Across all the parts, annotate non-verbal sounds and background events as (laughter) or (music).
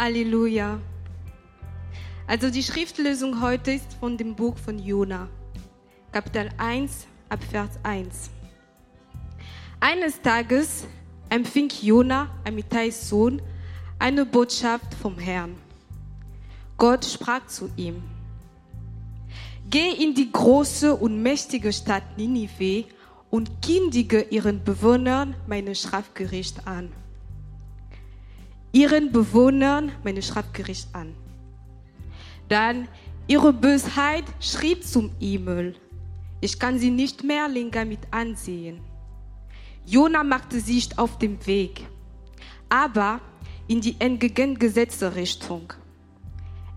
Halleluja. Also die Schriftlösung heute ist von dem Buch von Jona, Kapitel 1, Abvers 1. Eines Tages empfing Jona, Amittais Sohn, eine Botschaft vom Herrn. Gott sprach zu ihm, Geh in die große und mächtige Stadt Ninive und kündige ihren Bewohnern meine Strafgericht an. Ihren Bewohnern meine Strafgericht an. Dann ihre Bösheit schrieb zum Himmel. Ich kann sie nicht mehr länger mit ansehen. Jona machte sich auf den Weg, aber in die entgegengesetzte Richtung.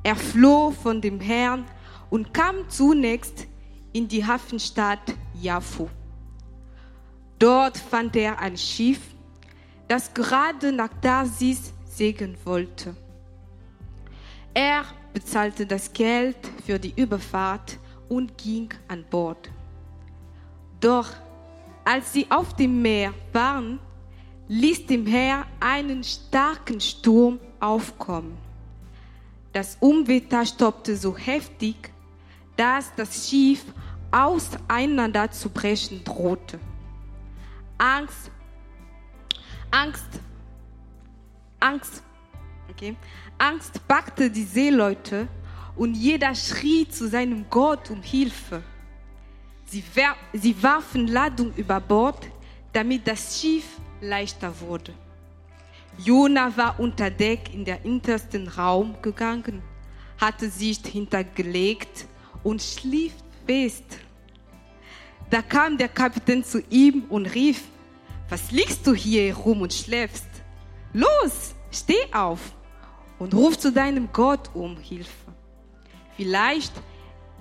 Er floh von dem Herrn und kam zunächst in die Hafenstadt Jaffo. Dort fand er ein Schiff, das gerade nach Tarsis segeln wollte. Er bezahlte das Geld für die Überfahrt und ging an Bord. Doch als sie auf dem Meer waren, ließ dem Herr einen starken Sturm aufkommen. Das Unwetter stoppte so heftig, dass das Schiff auseinander zu brechen drohte. Angst, Angst, Angst, okay, Angst packte die Seeleute und jeder schrie zu seinem Gott um Hilfe. Sie, sie warfen Ladung über Bord, damit das Schiff leichter wurde. Jona war unter Deck in der hintersten Raum gegangen, hatte sich hintergelegt und schlief fest. Da kam der Kapitän zu ihm und rief, was liegst du hier herum und schläfst? Los, steh auf und ruf zu deinem Gott um Hilfe. Vielleicht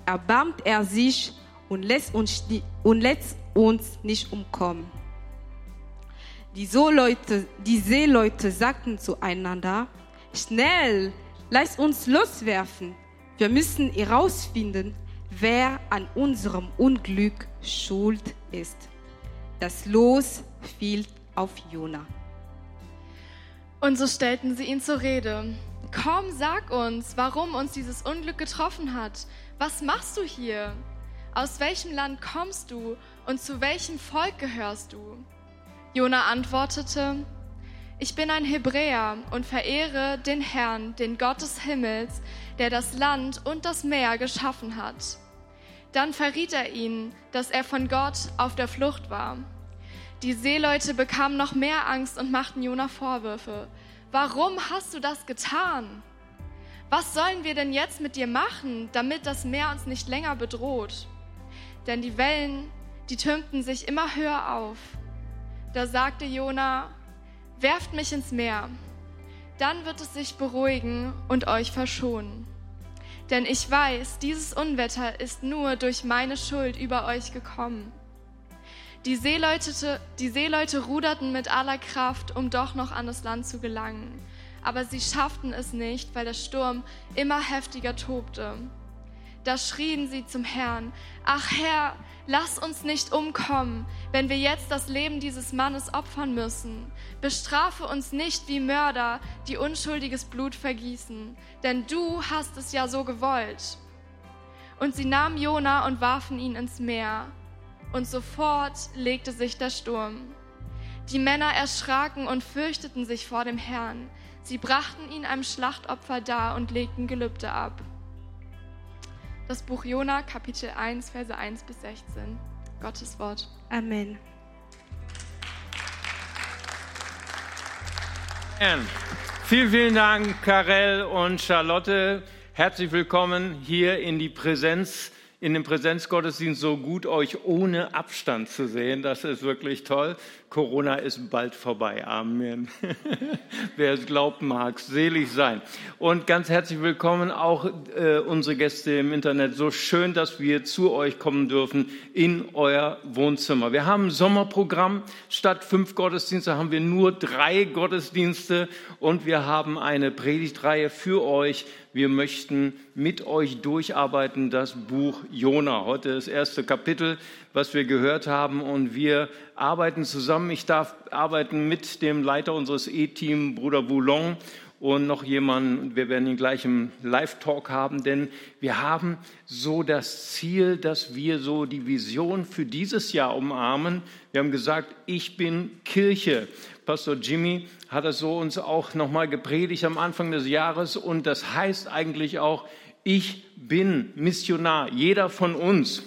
erbarmt er sich und lässt uns, und lässt uns nicht umkommen. Die, Seeleute, die Seeleute sagten zueinander, schnell, lasst uns loswerfen. Wir müssen herausfinden, wer an unserem Unglück schuld ist. Das Los fiel auf Jona. Und so stellten sie ihn zur Rede. Komm, sag uns, warum uns dieses Unglück getroffen hat. Was machst du hier? Aus welchem Land kommst du und zu welchem Volk gehörst du? Jona antwortete, ich bin ein Hebräer und verehre den Herrn, den Gott des Himmels, der das Land und das Meer geschaffen hat. Dann verriet er ihn, dass er von Gott auf der Flucht war. Die Seeleute bekamen noch mehr Angst und machten Jona Vorwürfe. Warum hast du das getan? Was sollen wir denn jetzt mit dir machen, damit das Meer uns nicht länger bedroht? Denn die Wellen, die türmten sich immer höher auf. Da sagte Jona, werft mich ins Meer, dann wird es sich beruhigen und euch verschonen. Denn ich weiß, dieses Unwetter ist nur durch meine Schuld über euch gekommen. Die Seeleute, die Seeleute ruderten mit aller Kraft, um doch noch an das Land zu gelangen. Aber sie schafften es nicht, weil der Sturm immer heftiger tobte. Da schrien sie zum Herrn, Ach Herr, lass uns nicht umkommen, wenn wir jetzt das Leben dieses Mannes opfern müssen. Bestrafe uns nicht wie Mörder, die unschuldiges Blut vergießen, denn du hast es ja so gewollt. Und sie nahmen Jona und warfen ihn ins Meer und sofort legte sich der Sturm. Die Männer erschraken und fürchteten sich vor dem Herrn. Sie brachten ihn einem Schlachtopfer dar und legten Gelübde ab. Das Buch Jona, Kapitel 1, Verse 1 bis 16. Gottes Wort. Amen. Vielen, vielen Dank, Karel und Charlotte. Herzlich willkommen hier in die Präsenz in dem Präsenzgottesdienst so gut, euch ohne Abstand zu sehen. Das ist wirklich toll. Corona ist bald vorbei. Amen. (laughs) Wer es glaubt, mag selig sein. Und ganz herzlich willkommen auch äh, unsere Gäste im Internet. So schön, dass wir zu euch kommen dürfen in euer Wohnzimmer. Wir haben ein Sommerprogramm. Statt fünf Gottesdienste haben wir nur drei Gottesdienste und wir haben eine Predigtreihe für euch wir möchten mit euch durcharbeiten das Buch Jona. Heute das erste Kapitel, was wir gehört haben und wir arbeiten zusammen. Ich darf arbeiten mit dem Leiter unseres E-Team, Bruder Boulon und noch jemanden. Wir werden ihn gleich im Live-Talk haben, denn wir haben so das Ziel, dass wir so die Vision für dieses Jahr umarmen. Wir haben gesagt, ich bin Kirche. Pastor Jimmy hat das so uns auch nochmal gepredigt am Anfang des Jahres und das heißt eigentlich auch, ich bin Missionar, jeder von uns.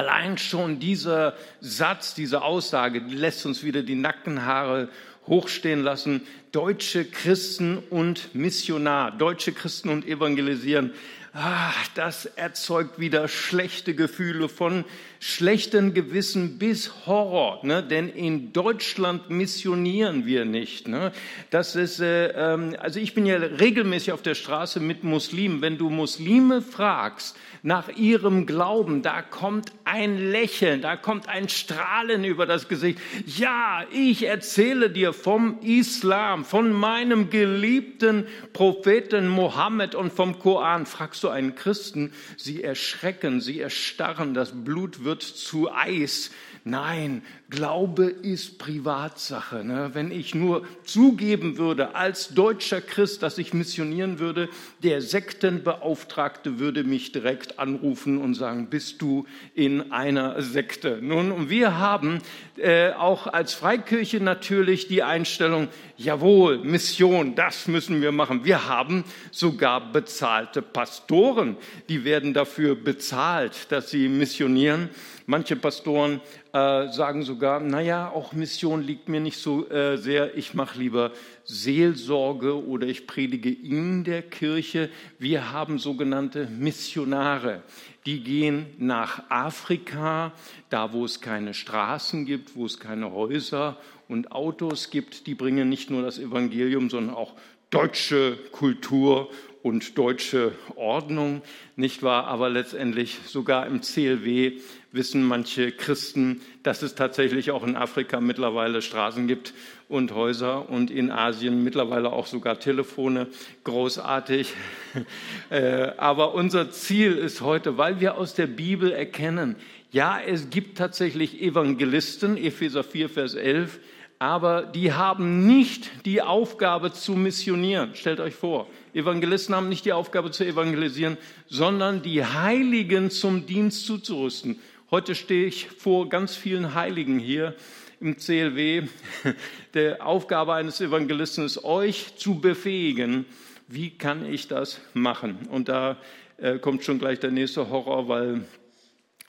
Allein schon dieser Satz, diese Aussage, lässt uns wieder die Nackenhaare hochstehen lassen. Deutsche Christen und Missionar, deutsche Christen und Evangelisieren ah, das erzeugt wieder schlechte Gefühle von schlechten Gewissen bis Horror. Ne? Denn in Deutschland missionieren wir nicht. Ne? Das ist, äh, ähm, also ich bin ja regelmäßig auf der Straße mit Muslimen. Wenn du Muslime fragst, nach ihrem Glauben, da kommt ein Lächeln, da kommt ein Strahlen über das Gesicht. Ja, ich erzähle dir vom Islam, von meinem geliebten Propheten Mohammed und vom Koran. Fragst du einen Christen, sie erschrecken, sie erstarren, das Blut wird zu Eis. Nein, Glaube ist Privatsache. Ne? Wenn ich nur zugeben würde als deutscher Christ, dass ich missionieren würde, der Sektenbeauftragte würde mich direkt anrufen und sagen, bist du in einer Sekte? Nun, und wir haben äh, auch als Freikirche natürlich die Einstellung, jawohl, Mission, das müssen wir machen. Wir haben sogar bezahlte Pastoren, die werden dafür bezahlt, dass sie missionieren. Manche Pastoren äh, sagen sogar, naja, auch Mission liegt mir nicht so äh, sehr, ich mache lieber Seelsorge oder ich predige in der Kirche. Wir haben sogenannte Missionare, die gehen nach Afrika, da wo es keine Straßen gibt, wo es keine Häuser und Autos gibt, die bringen nicht nur das Evangelium, sondern auch deutsche Kultur und deutsche Ordnung, nicht wahr? Aber letztendlich sogar im CLW wissen manche Christen, dass es tatsächlich auch in Afrika mittlerweile Straßen gibt und Häuser und in Asien mittlerweile auch sogar Telefone. Großartig. (laughs) Äh, aber unser Ziel ist heute, weil wir aus der Bibel erkennen, ja, es gibt tatsächlich Evangelisten, Epheser 4, Vers 11, aber die haben nicht die Aufgabe zu missionieren. Stellt euch vor, Evangelisten haben nicht die Aufgabe zu evangelisieren, sondern die Heiligen zum Dienst zuzurüsten. Heute stehe ich vor ganz vielen Heiligen hier im CLW. (laughs) Der Aufgabe eines Evangelisten ist, euch zu befähigen. Wie kann ich das machen? Und da äh, kommt schon gleich der nächste Horror, weil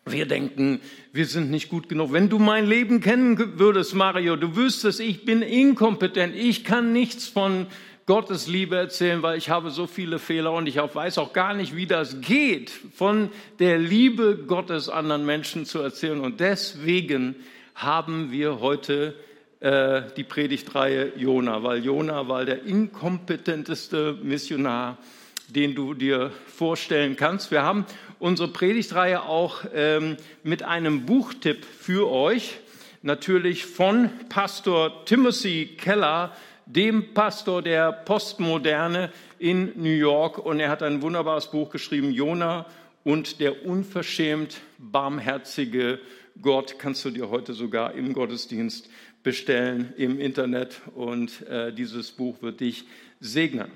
wir denken, wir sind nicht gut genug. Wenn du mein Leben kennen würdest, Mario, du wüsstest, ich bin inkompetent. Ich kann nichts von Gottes Liebe erzählen, weil ich habe so viele Fehler und ich weiß auch gar nicht, wie das geht, von der Liebe Gottes anderen Menschen zu erzählen. Und deswegen haben wir heute äh, die Predigtreihe Jona, weil Jona war der inkompetenteste Missionar, den du dir vorstellen kannst. Wir haben unsere Predigtreihe auch ähm, mit einem Buchtipp für euch, natürlich von Pastor Timothy Keller, dem Pastor der Postmoderne in New York. Und er hat ein wunderbares Buch geschrieben, Jona und der unverschämt barmherzige Gott. Kannst du dir heute sogar im Gottesdienst bestellen im Internet. Und äh, dieses Buch wird dich segnen.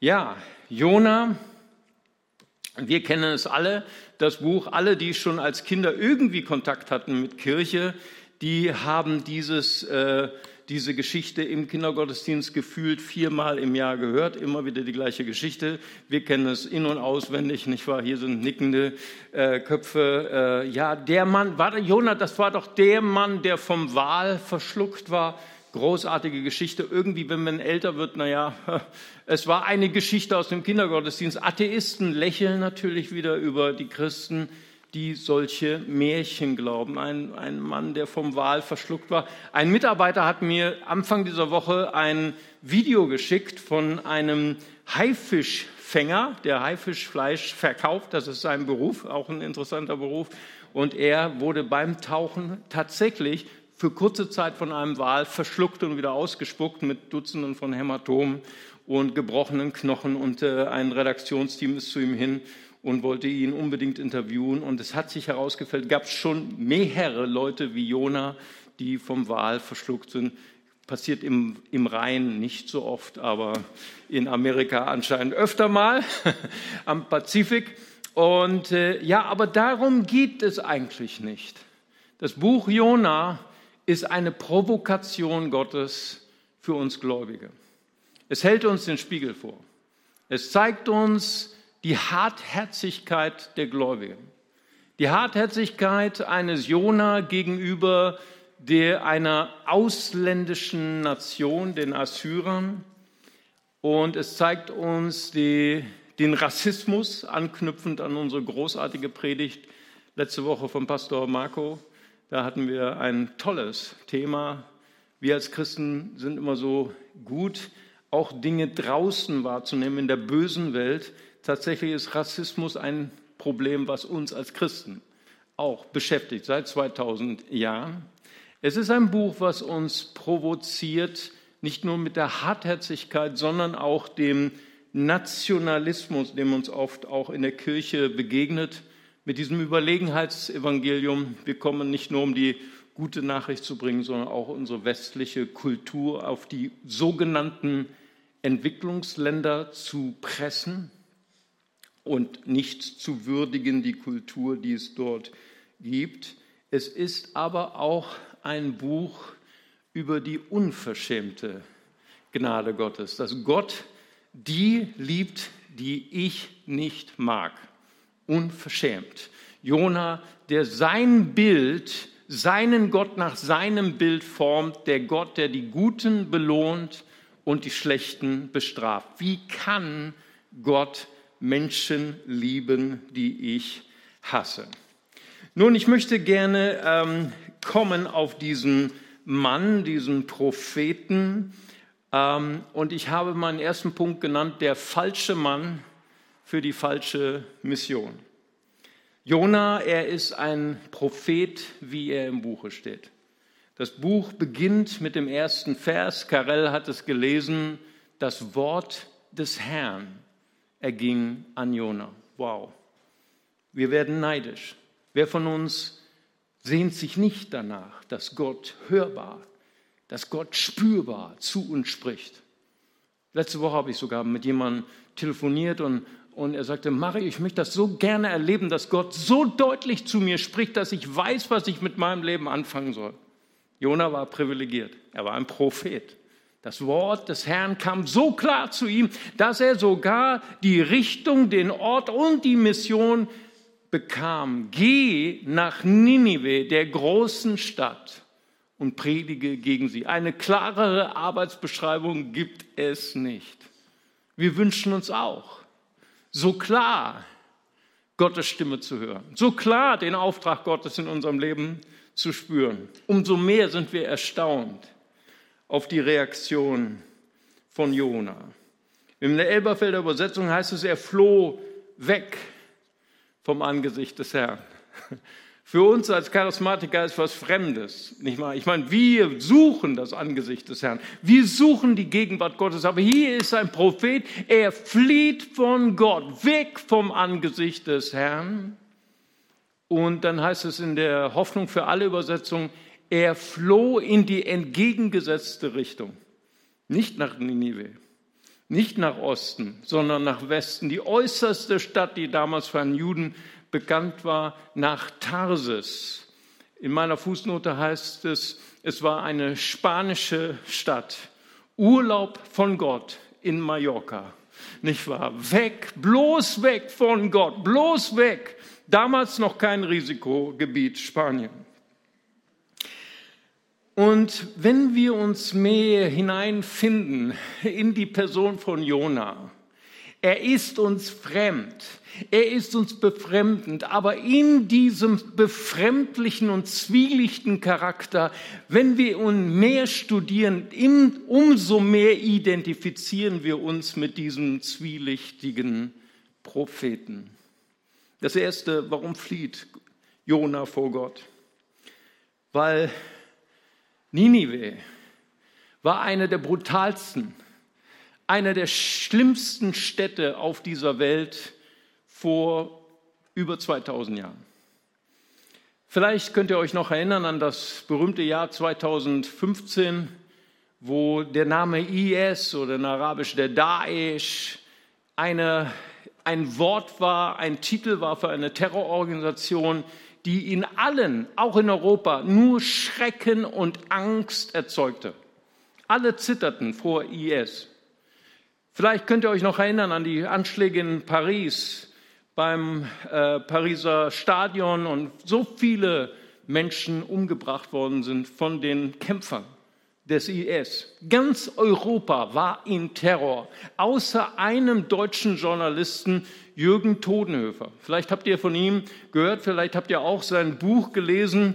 Ja, Jona wir kennen es alle, das Buch, alle, die schon als Kinder irgendwie Kontakt hatten mit Kirche, die haben dieses, äh, diese Geschichte im Kindergottesdienst gefühlt viermal im Jahr gehört, immer wieder die gleiche Geschichte. Wir kennen es in- und auswendig, nicht wahr? Hier sind nickende äh, Köpfe. Äh, ja, der Mann, war der Jonah, das war doch der Mann, der vom Wal verschluckt war großartige Geschichte. Irgendwie, wenn man älter wird, naja, (laughs) es war eine Geschichte aus dem Kindergottesdienst. Atheisten lächeln natürlich wieder über die Christen, die solche Märchen glauben. Ein, ein Mann, der vom Wal verschluckt war. Ein Mitarbeiter hat mir Anfang dieser Woche ein Video geschickt von einem Haifischfänger, der Haifischfleisch verkauft. Das ist sein Beruf, auch ein interessanter Beruf. Und er wurde beim Tauchen tatsächlich für kurze Zeit von einem Wal verschluckt und wieder ausgespuckt mit Dutzenden von Hämatomen und gebrochenen Knochen. Und äh, ein Redaktionsteam ist zu ihm hin und wollte ihn unbedingt interviewen. Und es hat sich herausgestellt, gab es schon mehrere Leute wie Jona, die vom Wal verschluckt sind. passiert im, im Rhein nicht so oft, aber in Amerika anscheinend öfter mal, (laughs) am Pazifik. Und äh, ja, aber darum geht es eigentlich nicht. Das Buch Jona ist eine Provokation Gottes für uns Gläubige. Es hält uns den Spiegel vor. Es zeigt uns die Hartherzigkeit der Gläubigen. Die Hartherzigkeit eines Jona gegenüber der einer ausländischen Nation, den Assyrern. Und es zeigt uns die, den Rassismus, anknüpfend an unsere großartige Predigt letzte Woche vom Pastor Marco. Da hatten wir ein tolles Thema. Wir als Christen sind immer so gut, auch Dinge draußen wahrzunehmen in der bösen Welt. Tatsächlich ist Rassismus ein Problem, was uns als Christen auch beschäftigt seit 2000 Jahren. Es ist ein Buch, was uns provoziert, nicht nur mit der Hartherzigkeit, sondern auch dem Nationalismus, dem uns oft auch in der Kirche begegnet, mit diesem Überlegenheitsevangelium. Wir kommen nicht nur, um die gute Nachricht zu bringen, sondern auch unsere westliche Kultur auf die sogenannten Entwicklungsländer zu pressen und nicht zu würdigen, die Kultur, die es dort gibt. Es ist aber auch ein Buch über die unverschämte Gnade Gottes, dass Gott die liebt, die ich nicht mag. Unverschämt. Jona, der sein Bild, seinen Gott nach seinem Bild formt, der Gott, der die Guten belohnt und die Schlechten bestraft. Wie kann Gott Menschen lieben, die ich hasse? Nun, ich möchte gerne ähm, kommen auf diesen Mann, diesen Propheten. Ähm, und ich habe meinen ersten Punkt genannt, der falsche Mann für die falsche Mission. Jona, er ist ein Prophet, wie er im Buche steht. Das Buch beginnt mit dem ersten Vers. Karel hat es gelesen. Das Wort des Herrn erging an Jona. Wow. Wir werden neidisch. Wer von uns sehnt sich nicht danach, dass Gott hörbar, dass Gott spürbar zu uns spricht? Letzte Woche habe ich sogar mit jemandem telefoniert und, und er sagte, Mario, ich möchte das so gerne erleben, dass Gott so deutlich zu mir spricht, dass ich weiß, was ich mit meinem Leben anfangen soll. Jona war privilegiert. Er war ein Prophet. Das Wort des Herrn kam so klar zu ihm, dass er sogar die Richtung, den Ort und die Mission bekam, geh nach Ninive, der großen Stadt, und predige gegen sie. Eine klarere Arbeitsbeschreibung gibt es nicht. Wir wünschen uns auch, so klar Gottes Stimme zu hören, so klar den Auftrag Gottes in unserem Leben zu spüren. Umso mehr sind wir erstaunt auf die Reaktion von Jona. In der Elberfelder Übersetzung heißt es, er floh weg vom Angesicht des Herrn. Für uns als Charismatiker ist was Fremdes, nicht mal? Ich meine, wir suchen das Angesicht des Herrn. Wir suchen die Gegenwart Gottes. Aber hier ist ein Prophet, er flieht von Gott, weg vom Angesicht des Herrn. Und dann heißt es in der Hoffnung für alle Übersetzungen, er floh in die entgegengesetzte Richtung. Nicht nach Ninive, nicht nach Osten, sondern nach Westen. Die äußerste Stadt, die damals für einen Juden bekannt war, nach Tarsis. In meiner Fußnote heißt es, es war eine spanische Stadt. Urlaub von Gott in Mallorca. Nicht wahr? Weg, bloß weg von Gott, bloß weg. Damals noch kein Risikogebiet Spanien. Und wenn wir uns mehr hineinfinden in die Person von Jona, er ist uns fremd, er ist uns befremdend, aber in diesem befremdlichen und zwielichten Charakter, wenn wir ihn mehr studieren, umso mehr identifizieren wir uns mit diesem zwielichtigen Propheten. Das erste, warum flieht Jona vor Gott? Weil Ninive war eine der brutalsten, eine der schlimmsten Städte auf dieser Welt vor über 2000 Jahren. Vielleicht könnt ihr euch noch erinnern an das berühmte Jahr 2015, wo der Name IS oder in Arabisch der Daesh eine, ein Wort war, ein Titel war für eine Terrororganisation, die in allen, auch in Europa, nur Schrecken und Angst erzeugte. Alle zitterten vor IS. Vielleicht könnt ihr euch noch erinnern an die Anschläge in Paris, beim äh, Pariser Stadion und so viele Menschen umgebracht worden sind von den Kämpfern des IS. Ganz Europa war in Terror, außer einem deutschen Journalisten, Jürgen Todenhöfer. Vielleicht habt ihr von ihm gehört, vielleicht habt ihr auch sein Buch gelesen,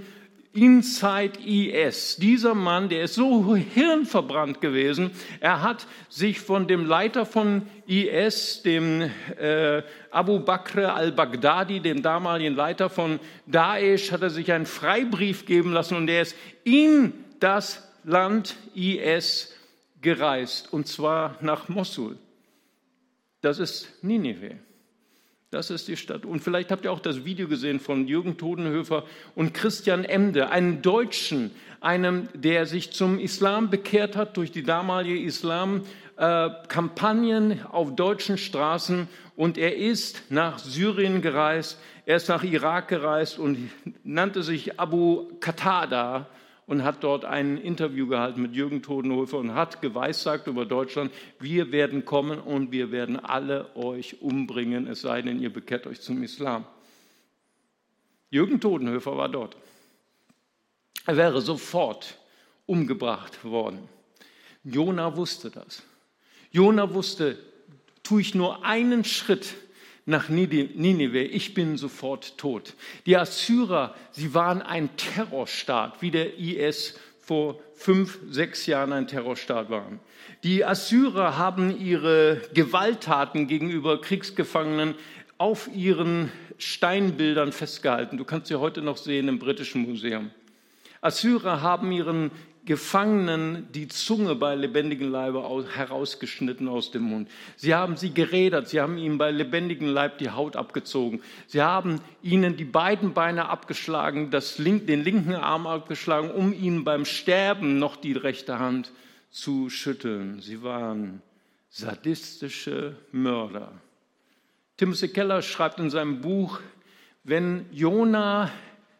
Inside IS. Dieser Mann, der ist so hirnverbrannt gewesen, er hat sich von dem Leiter von IS, dem äh, Abu Bakr al-Baghdadi, dem damaligen Leiter von Daesh, hat er sich einen Freibrief geben lassen und er ist in das Land IS gereist, und zwar nach Mosul. Das ist Ninive. Das ist die Stadt. Und vielleicht habt ihr auch das Video gesehen von Jürgen Todenhöfer und Christian Emde, einem Deutschen, einem, der sich zum Islam bekehrt hat durch die damalige Islam-Kampagnen äh, auf deutschen Straßen. Und er ist nach Syrien gereist, er ist nach Irak gereist und nannte sich Abu Qatada und hat dort ein Interview gehalten mit Jürgen Todenhofer und hat geweissagt über Deutschland, wir werden kommen und wir werden alle euch umbringen, es sei denn, ihr bekehrt euch zum Islam. Jürgen Todenhöfer war dort. Er wäre sofort umgebracht worden. Jona wusste das. Jona wusste, tue ich nur einen Schritt nach Ninive, ich bin sofort tot. Die Assyrer, sie waren ein Terrorstaat, wie der IS vor fünf, sechs Jahren ein Terrorstaat war. Die Assyrer haben ihre Gewalttaten gegenüber Kriegsgefangenen auf ihren Steinbildern festgehalten. Du kannst sie heute noch sehen im Britischen Museum. Assyrer haben ihren Gefangenen die Zunge bei lebendigem Leibe herausgeschnitten aus dem Mund. Sie haben sie gerädert, sie haben ihnen bei lebendigem Leib die Haut abgezogen. Sie haben ihnen die beiden Beine abgeschlagen, das link, den linken Arm abgeschlagen, um ihnen beim Sterben noch die rechte Hand zu schütteln. Sie waren sadistische Mörder. Timothy Keller schreibt in seinem Buch, wenn Jona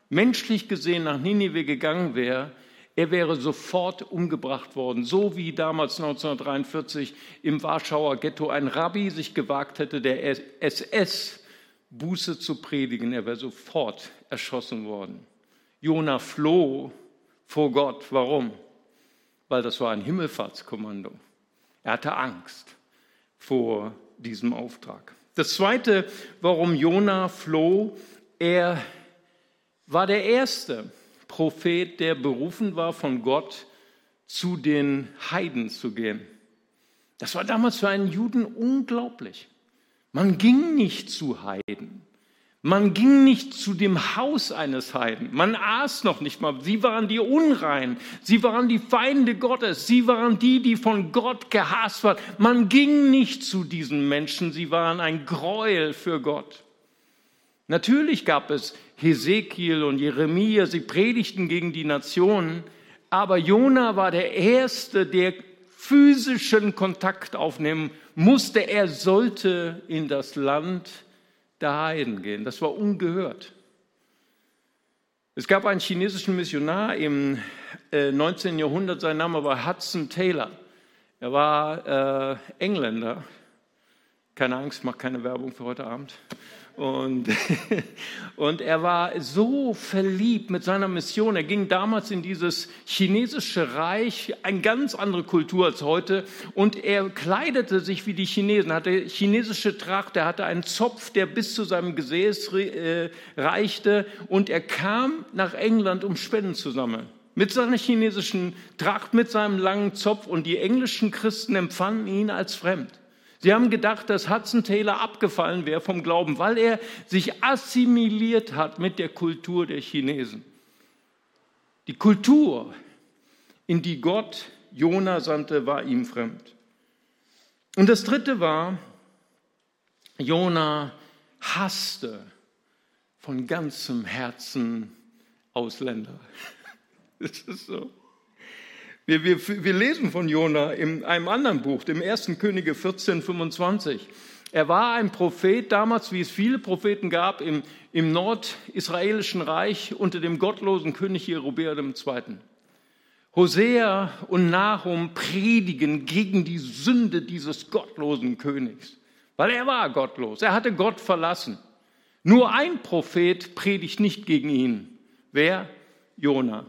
menschlich gesehen nach Ninive gegangen wäre, er wäre sofort umgebracht worden, so wie damals 1943 im Warschauer Ghetto ein Rabbi sich gewagt hätte, der SS Buße zu predigen. Er wäre sofort erschossen worden. Jona floh vor Gott. Warum? Weil das war ein Himmelfahrtskommando. Er hatte Angst vor diesem Auftrag. Das Zweite, warum Jona floh, er war der Erste, Prophet, der berufen war von Gott, zu den Heiden zu gehen. Das war damals für einen Juden unglaublich. Man ging nicht zu Heiden. Man ging nicht zu dem Haus eines Heiden. Man aß noch nicht mal. Sie waren die Unreinen. Sie waren die Feinde Gottes. Sie waren die, die von Gott gehasst waren. Man ging nicht zu diesen Menschen. Sie waren ein Gräuel für Gott. Natürlich gab es Hesekiel und Jeremia, sie predigten gegen die Nationen, aber Jona war der Erste, der physischen Kontakt aufnehmen musste. Er sollte in das Land der Heiden gehen. Das war ungehört. Es gab einen chinesischen Missionar im 19. Äh, Jahrhundert, sein Name war Hudson Taylor. Er war äh, Engländer. Keine Angst, mach keine Werbung für heute Abend. Und, (laughs) und er war so verliebt mit seiner Mission. Er ging damals in dieses chinesische Reich, eine ganz andere Kultur als heute. Und er kleidete sich wie die Chinesen, hatte chinesische Tracht, er hatte einen Zopf, der bis zu seinem Gesäß äh, reichte. Und er kam nach England, um Spenden zu sammeln. Mit seiner chinesischen Tracht, mit seinem langen Zopf. Und die englischen Christen empfanden ihn als fremd. Sie haben gedacht, dass Hudson Taylor abgefallen wäre vom Glauben, weil er sich assimiliert hat mit der Kultur der Chinesen. Die Kultur, in die Gott Jona sandte, war ihm fremd. Und das dritte war, Jona hasste von ganzem Herzen Ausländer. (laughs) Das ist so. Wir, wir, wir lesen von Jona in einem anderen Buch, dem 1. Könige 14, 25. Er war ein Prophet damals, wie es viele Propheten gab, im, im nordisraelischen Reich unter dem gottlosen König Jerobeam II. Hosea und Nahum predigen gegen die Sünde dieses gottlosen Königs, weil er war gottlos, er hatte Gott verlassen. Nur ein Prophet predigt nicht gegen ihn. Wer? Jona.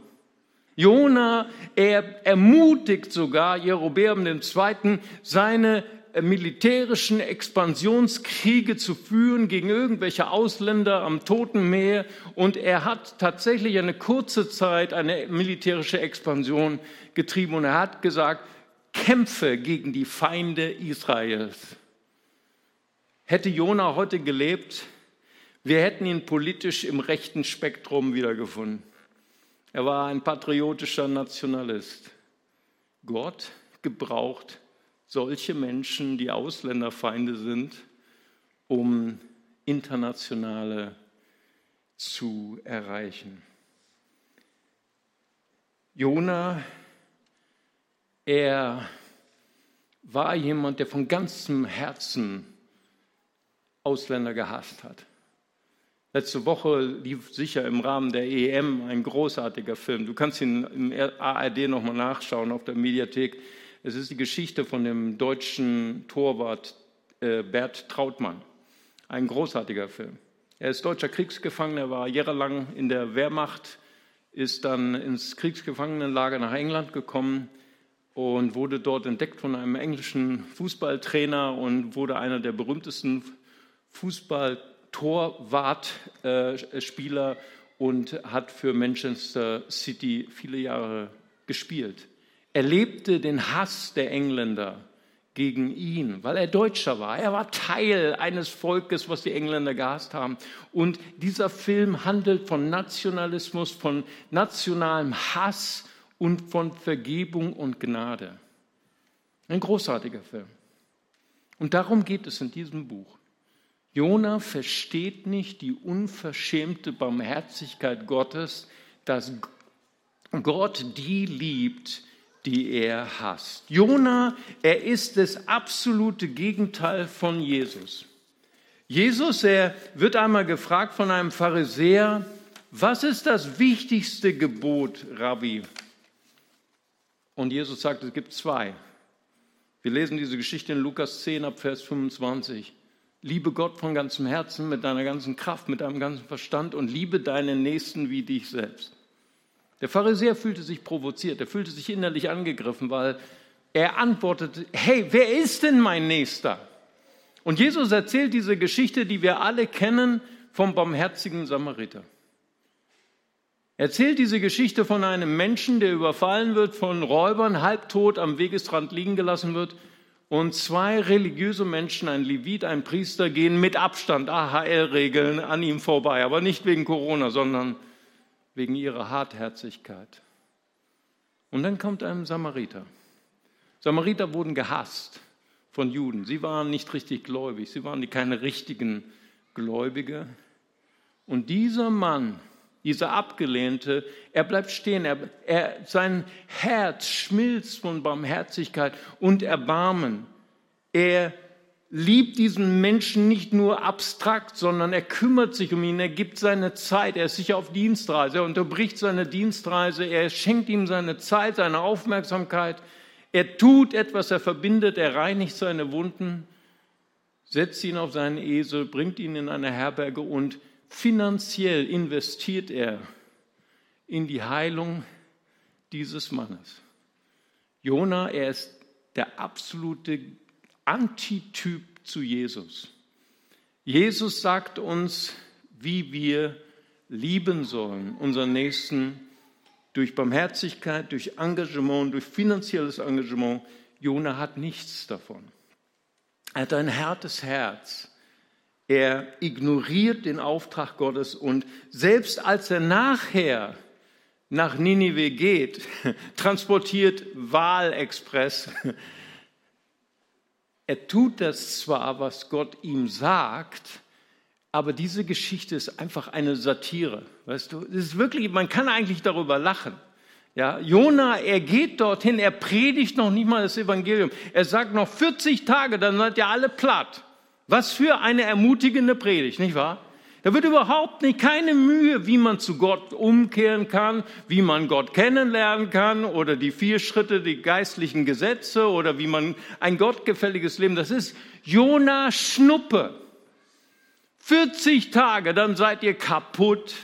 Jona, er ermutigt sogar Jerobeam II., seine militärischen Expansionskriege zu führen gegen irgendwelche Ausländer am Toten Meer. Und er hat tatsächlich eine kurze Zeit eine militärische Expansion getrieben. Und er hat gesagt, kämpfe gegen die Feinde Israels. Hätte Jona heute gelebt, wir hätten ihn politisch im rechten Spektrum wiedergefunden. Er war ein patriotischer Nationalist. Gott gebraucht solche Menschen, die Ausländerfeinde sind, um internationale zu erreichen. Jona, er war jemand, der von ganzem Herzen Ausländer gehasst hat. Letzte Woche lief sicher im Rahmen der EM ein großartiger Film. Du kannst ihn im ARD nochmal nachschauen auf der Mediathek. Es ist die Geschichte von dem deutschen Torwart äh, Bert Trautmann. Ein großartiger Film. Er ist deutscher Kriegsgefangener, war jahrelang in der Wehrmacht, ist dann ins Kriegsgefangenenlager nach England gekommen und wurde dort entdeckt von einem englischen Fußballtrainer und wurde einer der berühmtesten Fußball Torwartspieler und hat für Manchester City viele Jahre gespielt. Er lebte den Hass der Engländer gegen ihn, weil er Deutscher war. Er war Teil eines Volkes, was die Engländer gehasst haben. Und dieser Film handelt von Nationalismus, von nationalem Hass und von Vergebung und Gnade. Ein großartiger Film. Und darum geht es in diesem Buch. Jona versteht nicht die unverschämte Barmherzigkeit Gottes, dass Gott die liebt, die er hasst. Jona, er ist das absolute Gegenteil von Jesus. Jesus, er wird einmal gefragt von einem Pharisäer, was ist das wichtigste Gebot, Rabbi? Und Jesus sagt, es gibt zwei. Wir lesen diese Geschichte in Lukas 10 ab Vers 25. Liebe Gott von ganzem Herzen, mit deiner ganzen Kraft, mit deinem ganzen Verstand und liebe deinen Nächsten wie dich selbst. Der Pharisäer fühlte sich provoziert, er fühlte sich innerlich angegriffen, weil er antwortete, hey, wer ist denn mein Nächster? Und Jesus erzählt diese Geschichte, die wir alle kennen, vom barmherzigen Samariter. Er erzählt diese Geschichte von einem Menschen, der überfallen wird, von Räubern, halbtot am Wegesrand liegen gelassen wird und zwei religiöse Menschen, ein Levit, ein Priester, gehen mit Abstand, AHL-Regeln, an ihm vorbei. Aber nicht wegen Corona, sondern wegen ihrer Hartherzigkeit. Und dann kommt ein Samariter. Samariter wurden gehasst von Juden. Sie waren nicht richtig gläubig. Sie waren keine richtigen Gläubige. Und dieser Mann, dieser Abgelehnte, er bleibt stehen, er, er, sein Herz schmilzt von Barmherzigkeit und Erbarmen. Er liebt diesen Menschen nicht nur abstrakt, sondern er kümmert sich um ihn, er gibt seine Zeit, er ist sicher auf Dienstreise, er unterbricht seine Dienstreise, er schenkt ihm seine Zeit, seine Aufmerksamkeit, er tut etwas, er verbindet, er reinigt seine Wunden, setzt ihn auf seinen Esel, bringt ihn in eine Herberge und finanziell investiert er in die Heilung dieses Mannes. Jona, er ist der absolute Antityp zu Jesus. Jesus sagt uns, wie wir lieben sollen, unseren Nächsten durch Barmherzigkeit, durch Engagement, durch finanzielles Engagement. Jona hat nichts davon. Er hat ein hartes Herz. Er ignoriert den Auftrag Gottes und selbst als er nachher nach Ninive geht, (laughs) transportiert Wahlexpress. (laughs) Er tut das zwar, was Gott ihm sagt, aber diese Geschichte ist einfach eine Satire. Weißt du, es ist wirklich, man kann eigentlich darüber lachen. Ja, Jona, er geht dorthin, er predigt noch nicht mal das Evangelium. Er sagt noch 40 Tage, dann seid ihr alle platt. Was für eine ermutigende Predigt, nicht wahr? Da wird überhaupt nicht keine Mühe, wie man zu Gott umkehren kann, wie man Gott kennenlernen kann oder die vier Schritte, die geistlichen Gesetze oder wie man ein gottgefälliges Leben. Das ist Jona Schnuppe. 40 Tage, dann seid ihr kaputt.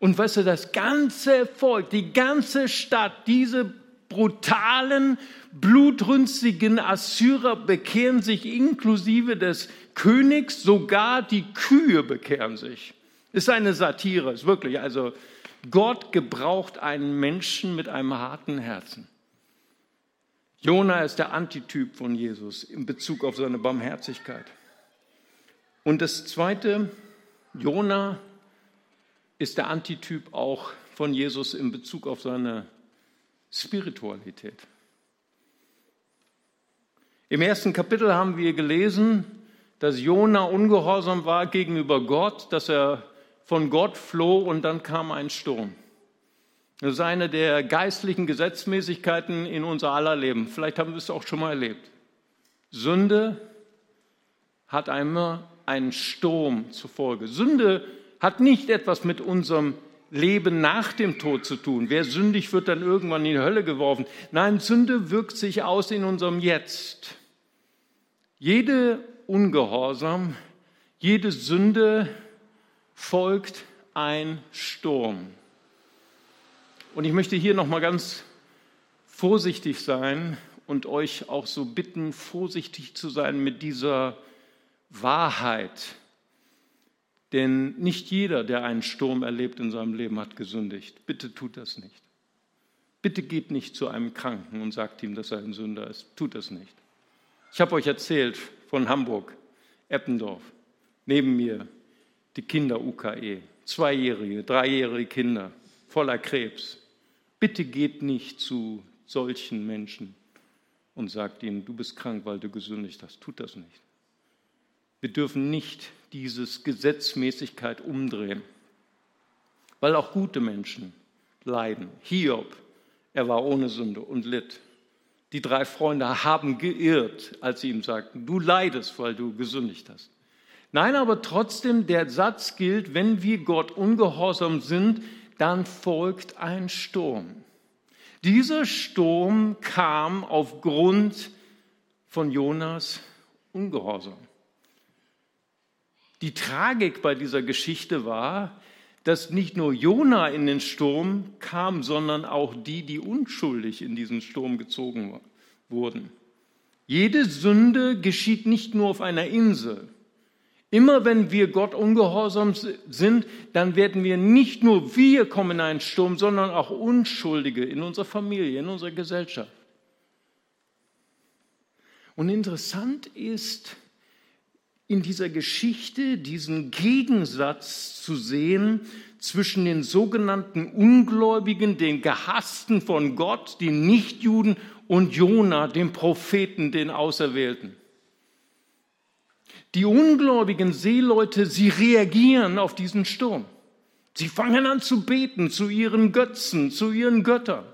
Und weißt du, das ganze Volk, die ganze Stadt, diese brutalen, blutrünstigen Assyrer bekehren sich inklusive des Königs, sogar die Kühe bekehren sich. Ist eine Satire, ist wirklich. Also Gott gebraucht einen Menschen mit einem harten Herzen. Jona ist der Antityp von Jesus in Bezug auf seine Barmherzigkeit. Und das Zweite, Jona ist der Antityp auch von Jesus in Bezug auf seine Spiritualität. Im ersten Kapitel haben wir gelesen, dass Jona ungehorsam war gegenüber Gott, dass er von Gott floh und dann kam ein Sturm. Das ist eine der geistlichen Gesetzmäßigkeiten in unser aller Leben. Vielleicht haben wir es auch schon mal erlebt. Sünde hat einmal einen Sturm zur Folge. Sünde hat nicht etwas mit unserem Leben nach dem Tod zu tun. Wer sündig wird dann irgendwann in die Hölle geworfen. Nein, Sünde wirkt sich aus in unserem Jetzt. Jede Ungehorsam, jede Sünde folgt ein Sturm. Und ich möchte hier noch mal ganz vorsichtig sein und euch auch so bitten, vorsichtig zu sein mit dieser Wahrheit. Denn nicht jeder, der einen Sturm erlebt in seinem Leben, hat gesündigt. Bitte tut das nicht. Bitte geht nicht zu einem Kranken und sagt ihm, dass er ein Sünder ist. Tut das nicht. Ich habe euch erzählt von Hamburg, Eppendorf, neben mir die Kinder-UKE, zweijährige, dreijährige Kinder voller Krebs. Bitte geht nicht zu solchen Menschen und sagt ihnen, du bist krank, weil du gesündigt hast. Tut das nicht. Wir dürfen nicht dieses Gesetzmäßigkeit umdrehen, weil auch gute Menschen leiden. Hiob, er war ohne Sünde und litt. Die drei Freunde haben geirrt, als sie ihm sagten, du leidest, weil du gesündigt hast. Nein, aber trotzdem, der Satz gilt, wenn wir Gott ungehorsam sind, dann folgt ein Sturm. Dieser Sturm kam aufgrund von Jonas Ungehorsam. Die Tragik bei dieser Geschichte war, dass nicht nur Jona in den Sturm kam, sondern auch die, die unschuldig in diesen Sturm gezogen wurden. Jede Sünde geschieht nicht nur auf einer Insel. Immer wenn wir Gott ungehorsam sind, dann werden wir nicht nur wir kommen in einen Sturm, sondern auch Unschuldige in unserer Familie, in unserer Gesellschaft. Und interessant ist, in dieser Geschichte diesen Gegensatz zu sehen zwischen den sogenannten Ungläubigen, den Gehassten von Gott, den Nichtjuden und Jona, dem Propheten, den Auserwählten. Die ungläubigen Seeleute, sie reagieren auf diesen Sturm. Sie fangen an zu beten zu ihren Götzen, zu ihren Göttern.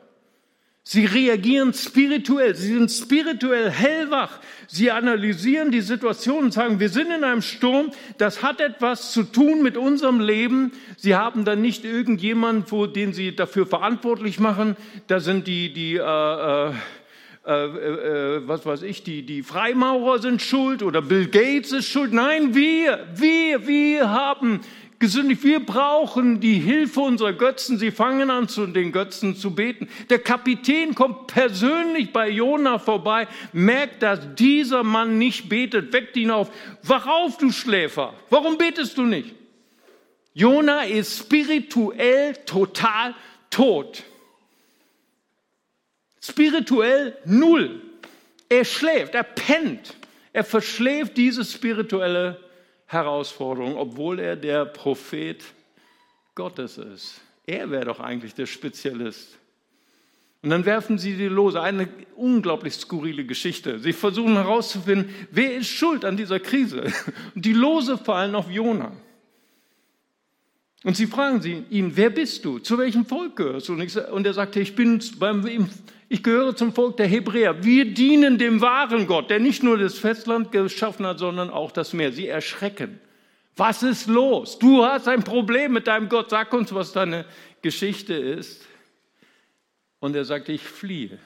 Sie reagieren spirituell, sie sind spirituell hellwach. Sie analysieren die Situation und sagen, wir sind in einem Sturm, das hat etwas zu tun mit unserem Leben. Sie haben dann nicht irgendjemanden, wo, den sie dafür verantwortlich machen. Da sind die, die äh, äh, äh, äh, was weiß ich, die, die Freimaurer sind schuld oder Bill Gates ist schuld. Nein, wir, wir, wir haben gesündigt. Wir brauchen die Hilfe unserer Götzen. Sie fangen an, zu den Götzen zu beten. Der Kapitän kommt persönlich bei Jona vorbei, merkt, dass dieser Mann nicht betet, weckt ihn auf. Wach auf, du Schläfer. Warum betest du nicht? Jona ist spirituell total tot. Spirituell null. Er schläft, er pennt. Er verschläft diese spirituelle Herausforderung, obwohl er der Prophet Gottes ist. Er wäre doch eigentlich der Spezialist. Und dann werfen sie die Lose. Eine unglaublich skurrile Geschichte. Sie versuchen herauszufinden, wer ist schuld an dieser Krise. Und die Lose fallen auf Jona. Und sie fragen sie, ihn, wer bist du? Zu welchem Volk gehörst du? Und, ich, und er sagte, ich, bin beim, ich gehöre zum Volk der Hebräer. Wir dienen dem wahren Gott, der nicht nur das Festland geschaffen hat, sondern auch das Meer. Sie erschrecken. Was ist los? Du hast ein Problem mit deinem Gott. Sag uns, was deine Geschichte ist. Und er sagte, ich fliehe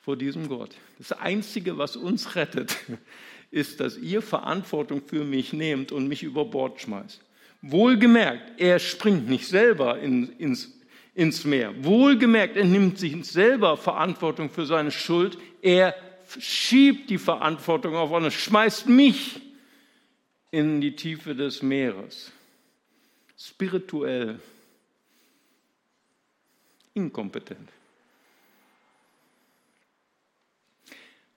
vor diesem Gott. Das Einzige, was uns rettet, (laughs) ist, dass ihr Verantwortung für mich nehmt und mich über Bord schmeißt. Wohlgemerkt, er springt nicht selber in, ins, ins Meer. Wohlgemerkt, er nimmt sich selber Verantwortung für seine Schuld. Er schiebt die Verantwortung auf und schmeißt mich in die Tiefe des Meeres. Spirituell inkompetent.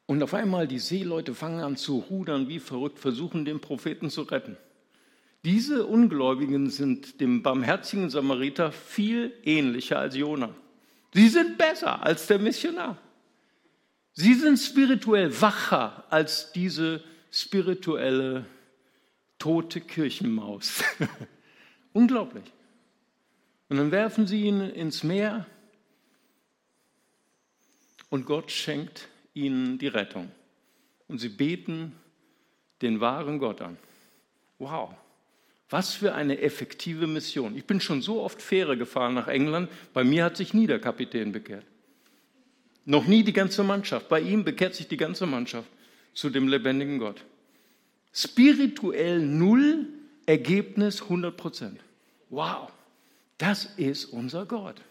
Und auf einmal die Seeleute fangen an zu rudern wie verrückt, versuchen den Propheten zu retten. Diese Ungläubigen sind dem barmherzigen Samariter viel ähnlicher als Jona. Sie sind besser als der Missionar. Sie sind spirituell wacher als diese spirituelle tote Kirchenmaus. (laughs) Unglaublich. Und dann werfen sie ihn ins Meer und Gott schenkt ihnen die Rettung. Und sie beten den wahren Gott an. Wow, was für eine effektive Mission. Ich bin schon so oft Fähre gefahren nach England, bei mir hat sich nie der Kapitän bekehrt. Noch nie die ganze Mannschaft. Bei ihm bekehrt sich die ganze Mannschaft zu dem lebendigen Gott. Spirituell null, Ergebnis 100 Prozent. Wow, das ist unser Gott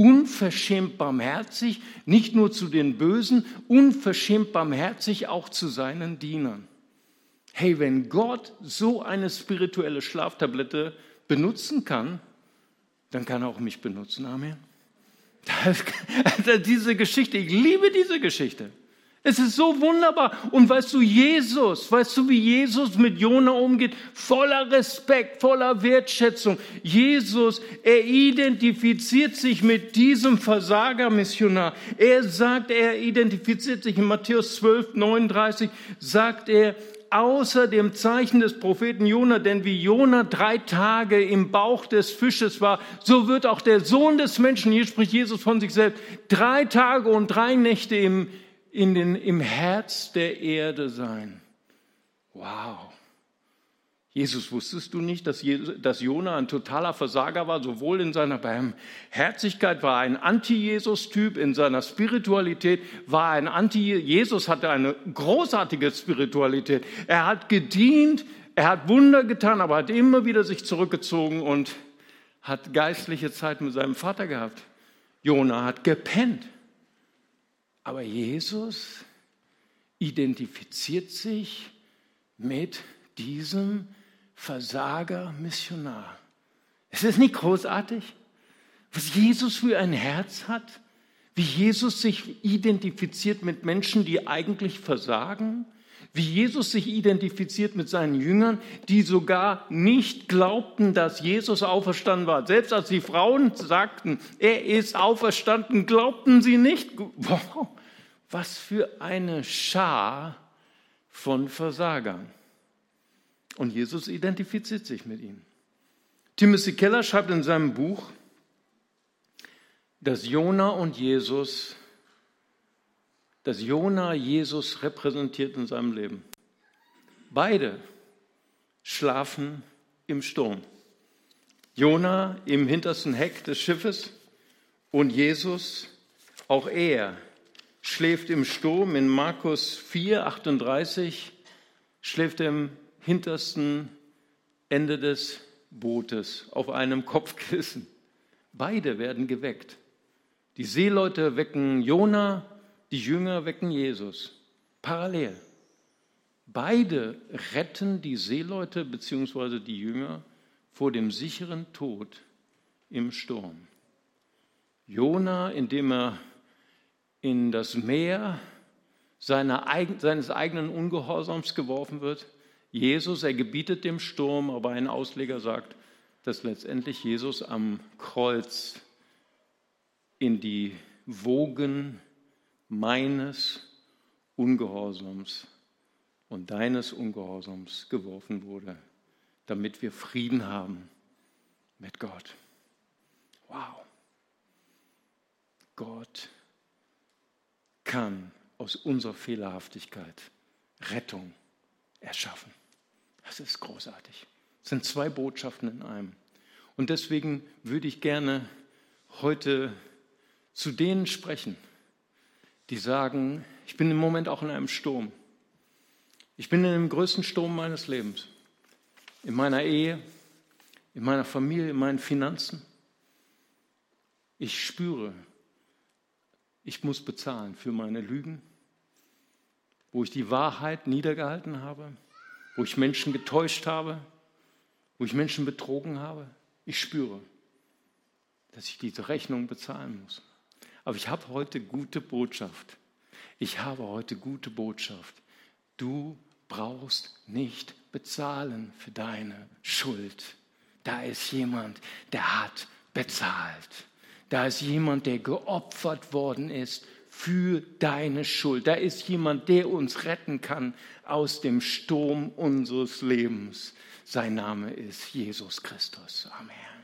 unverschämt barmherzig, nicht nur zu den Bösen, unverschämt barmherzig auch zu seinen Dienern. Hey, wenn Gott so eine spirituelle Schlaftablette benutzen kann, dann kann er auch mich benutzen. Amen. (laughs) diese Geschichte, ich liebe diese Geschichte. Es ist so wunderbar. Und weißt du, Jesus, weißt du, wie Jesus mit Jona umgeht? Voller Respekt, voller Wertschätzung. Jesus, er identifiziert sich mit diesem Versagermissionar. Er sagt, er identifiziert sich in Matthäus 12, 39, sagt er, außer dem Zeichen des Propheten Jona, denn wie Jona drei Tage im Bauch des Fisches war, so wird auch der Sohn des Menschen, hier spricht Jesus von sich selbst, drei Tage und drei Nächte im in den, im Herz der Erde sein. Wow. Jesus, wusstest du nicht, dass, dass Jona ein totaler Versager war, sowohl in seiner Barmherzigkeit war er ein Anti-Jesus-Typ, in seiner Spiritualität war er ein Anti, Jesus hatte eine großartige Spiritualität. Er hat gedient, er hat Wunder getan, aber hat immer wieder sich zurückgezogen und hat geistliche Zeit mit seinem Vater gehabt. Jona hat gepennt. Aber Jesus identifiziert sich mit diesem Versager-Missionar. Ist es nicht großartig, was Jesus für ein Herz hat? Wie Jesus sich identifiziert mit Menschen, die eigentlich versagen? Wie Jesus sich identifiziert mit seinen Jüngern, die sogar nicht glaubten, dass Jesus auferstanden war. Selbst als die Frauen sagten, er ist auferstanden, glaubten sie nicht. Wow, was für eine Schar von Versagern. Und Jesus identifiziert sich mit ihnen. Timothy Keller schreibt in seinem Buch, dass Jona und Jesus dass Jona Jesus repräsentiert in seinem Leben. Beide schlafen im Sturm. Jona im hintersten Heck des Schiffes und Jesus, auch er, schläft im Sturm. In Markus 4, 38 schläft er im hintersten Ende des Bootes auf einem Kopfkissen. Beide werden geweckt. Die Seeleute wecken Jona die Jünger wecken Jesus. Parallel. Beide retten die Seeleute bzw. die Jünger vor dem sicheren Tod im Sturm. Jona, indem er in das Meer seines eigenen Ungehorsams geworfen wird. Jesus, er gebietet dem Sturm, aber ein Ausleger sagt, dass letztendlich Jesus am Kreuz in die Wogen meines Ungehorsams und deines Ungehorsams geworfen wurde, damit wir Frieden haben mit Gott. Wow. Gott kann aus unserer Fehlerhaftigkeit Rettung erschaffen. Das ist großartig. Es sind zwei Botschaften in einem. Und deswegen würde ich gerne heute zu denen sprechen, die sagen, ich bin im Moment auch in einem Sturm. Ich bin in dem größten Sturm meines Lebens. In meiner Ehe, in meiner Familie, in meinen Finanzen. Ich spüre, ich muss bezahlen für meine Lügen, wo ich die Wahrheit niedergehalten habe, wo ich Menschen getäuscht habe, wo ich Menschen betrogen habe. Ich spüre, dass ich diese Rechnung bezahlen muss. Aber ich habe heute gute Botschaft. Ich habe heute gute Botschaft. Du brauchst nicht bezahlen für deine Schuld. Da ist jemand, der hat bezahlt. Da ist jemand, der geopfert worden ist für deine Schuld. Da ist jemand, der uns retten kann aus dem Sturm unseres Lebens. Sein Name ist Jesus Christus. Amen.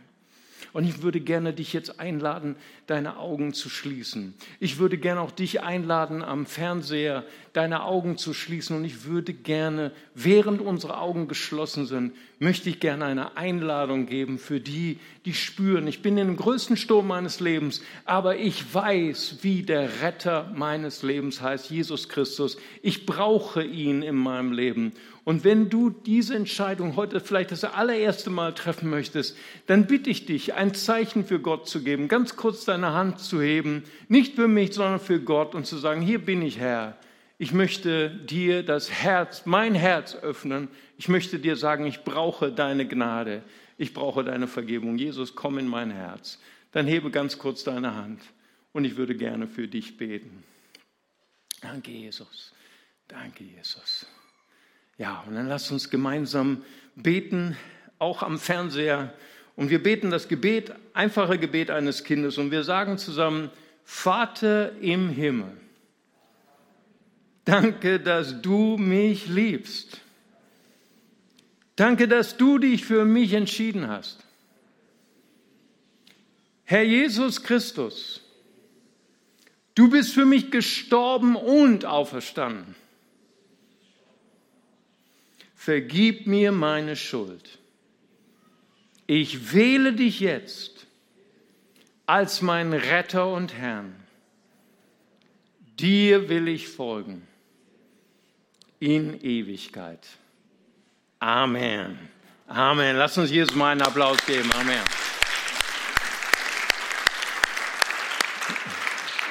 Und ich würde gerne dich jetzt einladen, deine Augen zu schließen. Ich würde gerne auch dich einladen, am Fernseher deine Augen zu schließen. Und ich würde gerne, während unsere Augen geschlossen sind, möchte ich gerne eine Einladung geben für die, die spüren, ich bin in dem größten Sturm meines Lebens, aber ich weiß, wie der Retter meines Lebens heißt, Jesus Christus. Ich brauche ihn in meinem Leben. Und wenn du diese Entscheidung heute vielleicht das allererste Mal treffen möchtest, dann bitte ich dich, ein Zeichen für Gott zu geben, ganz kurz deine Hand zu heben, nicht für mich, sondern für Gott und zu sagen, hier bin ich Herr. Ich möchte dir das Herz, mein Herz öffnen. Ich möchte dir sagen, ich brauche deine Gnade. Ich brauche deine Vergebung. Jesus, komm in mein Herz. Dann hebe ganz kurz deine Hand und ich würde gerne für dich beten. Danke, Jesus. Danke, Jesus. Ja, und dann lasst uns gemeinsam beten, auch am Fernseher. Und wir beten das Gebet, einfache Gebet eines Kindes. Und wir sagen zusammen, Vater im Himmel, danke, dass du mich liebst. Danke, dass du dich für mich entschieden hast. Herr Jesus Christus, du bist für mich gestorben und auferstanden vergib mir meine Schuld. Ich wähle dich jetzt als mein Retter und Herrn. Dir will ich folgen in Ewigkeit. Amen. Amen. Lass uns Jesus mal einen Applaus geben. Amen.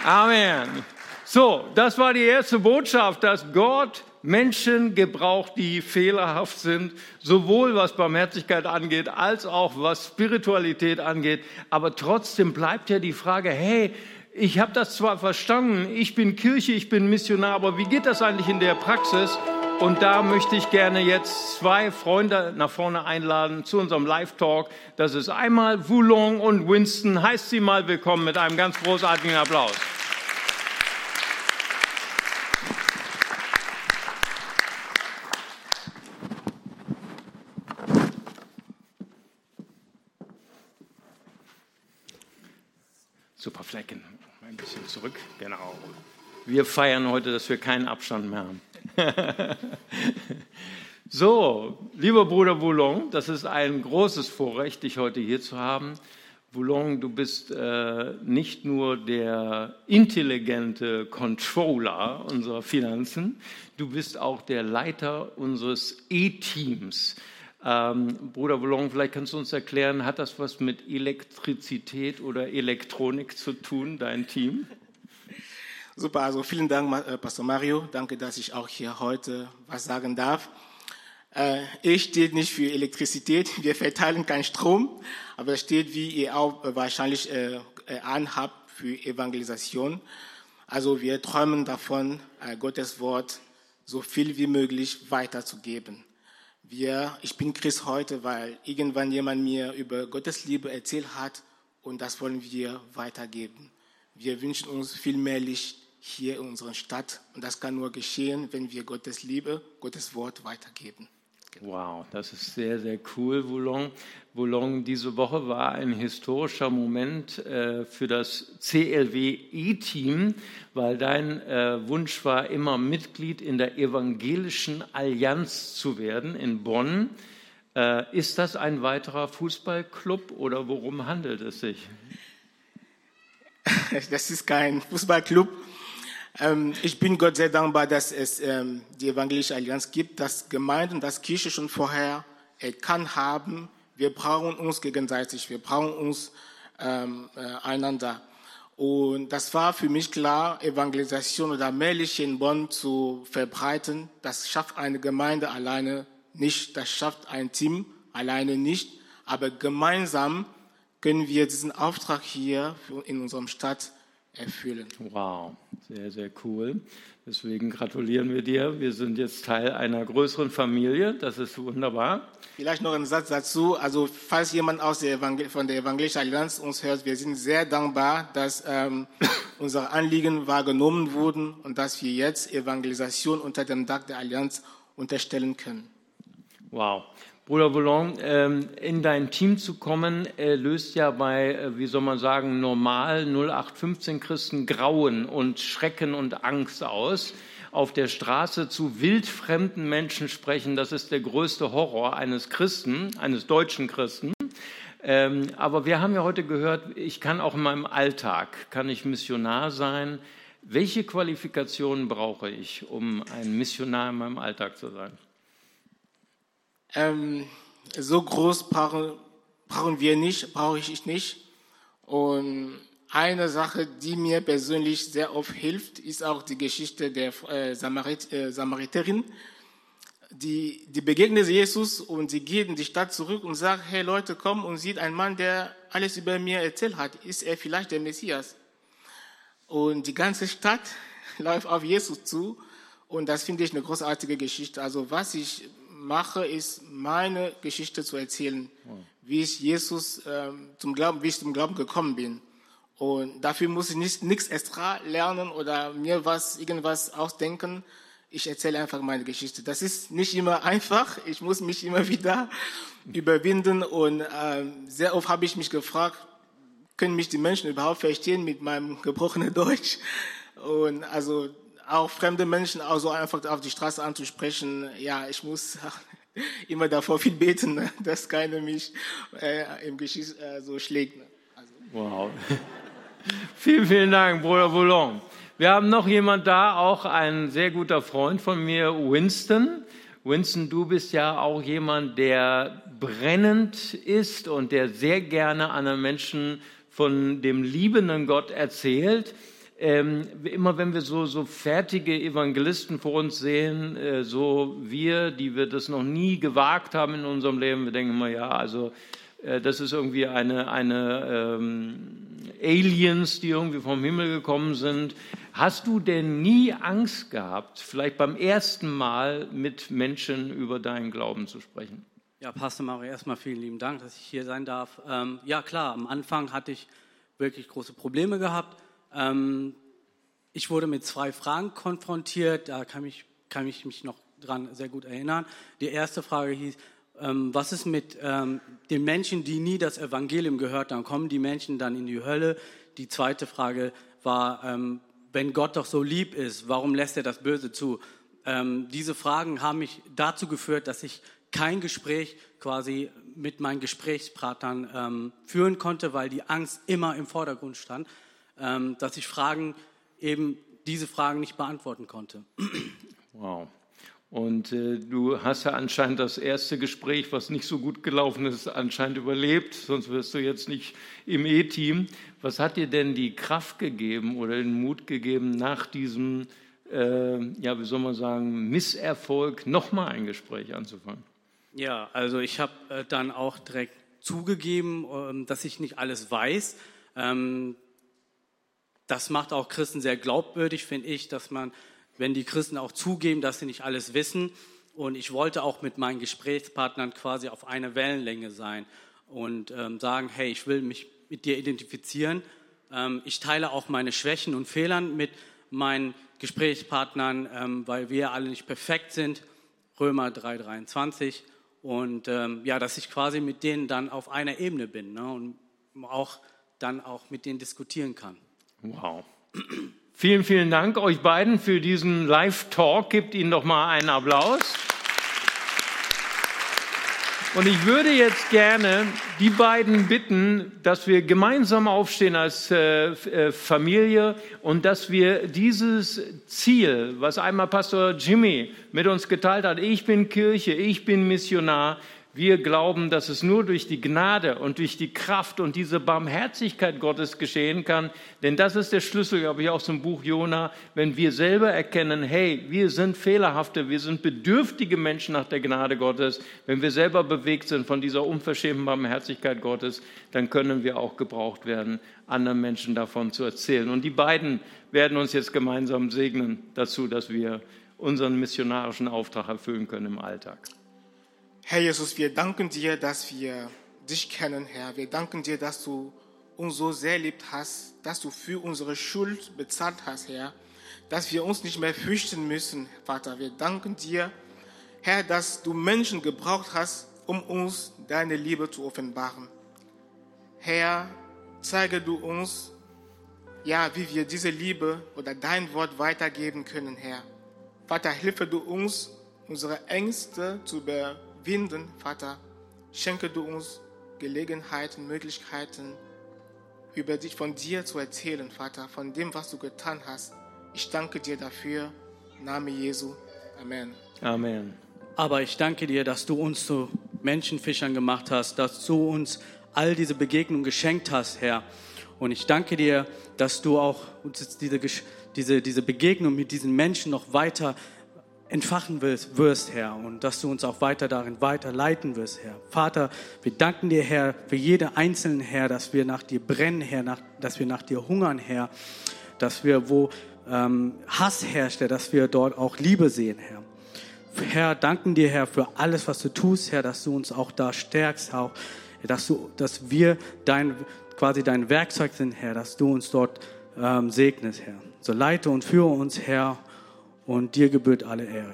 Amen. So, das war die erste Botschaft, dass Gott Menschen gebraucht, die fehlerhaft sind, sowohl was Barmherzigkeit angeht, als auch was Spiritualität angeht. Aber trotzdem bleibt ja die Frage, hey, ich habe das zwar verstanden, ich bin Kirche, ich bin Missionar, aber wie geht das eigentlich in der Praxis? Und da möchte ich gerne jetzt zwei Freunde nach vorne einladen zu unserem Live-Talk. Das ist einmal Voulon und Winston. Heißt sie mal willkommen mit einem ganz großartigen Applaus. Super Flecken. Ein bisschen zurück. Genau. Wir feiern heute, dass wir keinen Abstand mehr haben. (laughs) so, lieber Bruder Boulon, das ist ein großes Vorrecht, dich heute hier zu haben. Boulon, du bist äh, nicht nur der intelligente Controller unserer Finanzen, du bist auch der Leiter unseres E-Teams. Ähm, Bruder Boulon, vielleicht kannst du uns erklären, hat das was mit Elektrizität oder Elektronik zu tun, dein Team? Super, also vielen Dank, äh, Pastor Mario. Danke, dass ich auch hier heute was sagen darf. Äh, ich stehe nicht für Elektrizität, wir verteilen keinen Strom, aber es steht, wie ihr auch wahrscheinlich äh, anhabt, für Evangelisation. Also wir träumen davon, Gottes Wort so viel wie möglich weiterzugeben. Wir, ich bin Christ heute, weil irgendwann jemand mir über Gottes Liebe erzählt hat und das wollen wir weitergeben. Wir wünschen uns viel mehr Licht hier in unserer Stadt und das kann nur geschehen, wenn wir Gottes Liebe, Gottes Wort weitergeben. Wow, das ist sehr, sehr cool, Boulogne. Boulogne, diese Woche war ein historischer Moment äh, für das CLW-E-Team, weil dein äh, Wunsch war, immer Mitglied in der Evangelischen Allianz zu werden in Bonn. Äh, ist das ein weiterer Fußballclub oder worum handelt es sich? (laughs) Das ist kein Fußballclub. Ähm, ich bin Gott sehr dankbar, dass es ähm, die Evangelische Allianz gibt, dass Gemeinden, dass Kirche schon vorher erkannt haben, wir brauchen uns gegenseitig, wir brauchen uns ähm, äh, einander. Und das war für mich klar, Evangelisation oder Mehrliche in Bonn zu verbreiten, das schafft eine Gemeinde alleine nicht, das schafft ein Team alleine nicht, aber gemeinsam können wir diesen Auftrag hier in unserem Stadt erfüllen. Wow, sehr, sehr cool. Deswegen gratulieren wir dir. Wir sind jetzt Teil einer größeren Familie. Das ist wunderbar. Vielleicht noch ein Satz dazu. Also, falls jemand aus der von der Evangelischen Allianz uns hört, wir sind sehr dankbar, dass ähm, (laughs) unsere Anliegen wahrgenommen wurden und dass wir jetzt Evangelisation unter dem Dach der Allianz unterstellen können. Wow. Bruder Boulogne, ähm, in dein Team zu kommen, äh, löst ja bei, äh, wie soll man sagen, normal 0815 Christen Grauen und Schrecken und Angst aus. Auf der Straße zu wildfremden Menschen sprechen, das ist der größte Horror eines Christen, eines deutschen Christen. Ähm, aber wir haben ja heute gehört, ich kann auch in meinem Alltag, kann ich Missionar sein. Welche Qualifikationen brauche ich, um ein Missionar in meinem Alltag zu sein? Ähm, so groß brauchen, brauchen wir nicht, brauche ich nicht. Und eine Sache, die mir persönlich sehr oft hilft, ist auch die Geschichte der äh, Samarit, äh, Samariterin. Die, die begegnet Jesus und sie geht in die Stadt zurück und sagt, hey Leute, komm und sieht einen Mann, der alles über mir erzählt hat. Ist er vielleicht der Messias? Und die ganze Stadt (laughs) läuft auf Jesus zu. Und das finde ich eine großartige Geschichte. Also was ich mache, ist meine Geschichte zu erzählen, wie ich Jesus ähm, zum Glauben, wie ich zum Glauben gekommen bin. Und dafür muss ich nicht nichts extra lernen oder mir was irgendwas ausdenken. Ich erzähle einfach meine Geschichte. Das ist nicht immer einfach. Ich muss mich immer (laughs) wieder überwinden und ähm, sehr oft habe ich mich gefragt, können mich die Menschen überhaupt verstehen mit meinem gebrochenen (laughs) Deutsch? Und also auch fremde Menschen auch so einfach auf die Straße anzusprechen, ja, ich muss (laughs) immer davor viel beten, ne, dass keiner mich äh, im Geschiss äh, so schlägt. Ne? Also. Wow. (laughs) vielen, vielen Dank, Bruder Boulogne. Wir haben noch jemand da, auch ein sehr guter Freund von mir, Winston. Winston, du bist ja auch jemand, der brennend ist und der sehr gerne anderen Menschen von dem liebenden Gott erzählt ähm, immer wenn wir so, so fertige Evangelisten vor uns sehen, äh, so wir, die wir das noch nie gewagt haben in unserem Leben, wir denken immer, ja, also äh, das ist irgendwie eine, eine ähm, Aliens, die irgendwie vom Himmel gekommen sind. Hast du denn nie Angst gehabt, vielleicht beim ersten Mal mit Menschen über deinen Glauben zu sprechen? Ja, Pastor Mario, erstmal vielen lieben Dank, dass ich hier sein darf. Ähm, ja, klar, am Anfang hatte ich wirklich große Probleme gehabt. Ähm, ich wurde mit zwei Fragen konfrontiert, da kann ich, kann ich mich noch dran sehr gut erinnern. Die erste Frage hieß, ähm, was ist mit ähm, den Menschen, die nie das Evangelium gehört haben? Kommen die Menschen dann in die Hölle? Die zweite Frage war, ähm, wenn Gott doch so lieb ist, warum lässt er das Böse zu? Ähm, diese Fragen haben mich dazu geführt, dass ich kein Gespräch quasi mit meinen Gesprächspartnern ähm, führen konnte, weil die Angst immer im Vordergrund stand dass ich Fragen eben diese Fragen nicht beantworten konnte. Wow. Und äh, du hast ja anscheinend das erste Gespräch, was nicht so gut gelaufen ist, anscheinend überlebt, sonst wirst du jetzt nicht im E-Team. Was hat dir denn die Kraft gegeben oder den Mut gegeben, nach diesem, äh, ja, wie soll man sagen, Misserfolg nochmal ein Gespräch anzufangen? Ja, also ich habe äh, dann auch direkt zugegeben, ähm, dass ich nicht alles weiß. Ähm, das macht auch Christen sehr glaubwürdig, finde ich, dass man, wenn die Christen auch zugeben, dass sie nicht alles wissen. Und ich wollte auch mit meinen Gesprächspartnern quasi auf einer Wellenlänge sein und ähm, sagen, hey, ich will mich mit dir identifizieren. Ähm, ich teile auch meine Schwächen und Fehlern mit meinen Gesprächspartnern, ähm, weil wir alle nicht perfekt sind. Römer 3,23. Und ähm, ja, dass ich quasi mit denen dann auf einer Ebene bin ne? und auch dann auch mit denen diskutieren kann. Wow. Vielen, vielen Dank euch beiden für diesen Live-Talk. Gebt Ihnen doch mal einen Applaus. Und ich würde jetzt gerne die beiden bitten, dass wir gemeinsam aufstehen als äh, äh, Familie und dass wir dieses Ziel, was einmal Pastor Jimmy mit uns geteilt hat, ich bin Kirche, ich bin Missionar, wir glauben, dass es nur durch die Gnade und durch die Kraft und diese Barmherzigkeit Gottes geschehen kann. Denn das ist der Schlüssel, glaube ich, aus dem Buch Jona. Wenn wir selber erkennen, hey, wir sind fehlerhafte, wir sind bedürftige Menschen nach der Gnade Gottes. Wenn wir selber bewegt sind von dieser unverschämten Barmherzigkeit Gottes, dann können wir auch gebraucht werden, anderen Menschen davon zu erzählen. Und die beiden werden uns jetzt gemeinsam segnen dazu, dass wir unseren missionarischen Auftrag erfüllen können im Alltag. Herr Jesus, wir danken dir, dass wir dich kennen, Herr. Wir danken dir, dass du uns so sehr liebt hast, dass du für unsere Schuld bezahlt hast, Herr, dass wir uns nicht mehr fürchten müssen, Vater. Wir danken dir, Herr, dass du Menschen gebraucht hast, um uns deine Liebe zu offenbaren. Herr, zeige du uns, ja, wie wir diese Liebe oder dein Wort weitergeben können, Herr. Vater, hilfe du uns, unsere Ängste zu be winden, Vater, schenke du uns Gelegenheiten, Möglichkeiten, über dich, von dir zu erzählen, Vater, von dem, was du getan hast. Ich danke dir dafür. Name Jesu. Amen. Amen. Aber ich danke dir, dass du uns zu Menschenfischern gemacht hast, dass du uns all diese Begegnungen geschenkt hast, Herr. Und ich danke dir, dass du auch uns diese, diese, diese Begegnung mit diesen Menschen noch weiter entfachen wirst, Herr, und dass du uns auch weiter darin weiterleiten wirst, Herr. Vater, wir danken dir, Herr, für jede einzelne, Herr, dass wir nach dir brennen, Herr, nach, dass wir nach dir hungern, Herr, dass wir, wo ähm, Hass herrscht, Herr, dass wir dort auch Liebe sehen, Herr. Herr, danken dir, Herr, für alles, was du tust, Herr, dass du uns auch da stärkst, auch, dass, du, dass wir dein, quasi dein Werkzeug sind, Herr, dass du uns dort ähm, segnest, Herr. So leite und führe uns, Herr, und dir gebührt alle Ehre.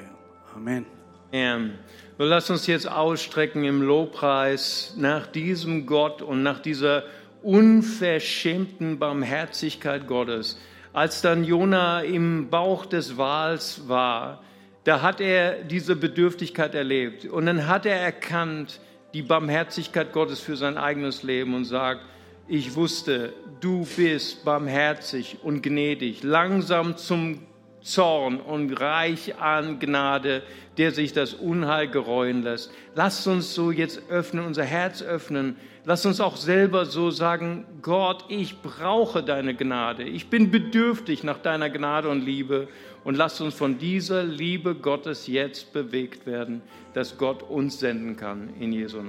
Amen. Amen. So lass uns jetzt ausstrecken im Lobpreis nach diesem Gott und nach dieser unverschämten Barmherzigkeit Gottes. Als dann Jona im Bauch des Wals war, da hat er diese Bedürftigkeit erlebt und dann hat er erkannt die Barmherzigkeit Gottes für sein eigenes Leben und sagt, ich wusste, du bist barmherzig und gnädig, langsam zum Zorn und reich an Gnade, der sich das Unheil gereuen lässt. Lasst uns so jetzt öffnen, unser Herz öffnen. Lasst uns auch selber so sagen, Gott, ich brauche deine Gnade. Ich bin bedürftig nach deiner Gnade und Liebe. Und lasst uns von dieser Liebe Gottes jetzt bewegt werden, dass Gott uns senden kann in Jesu Namen.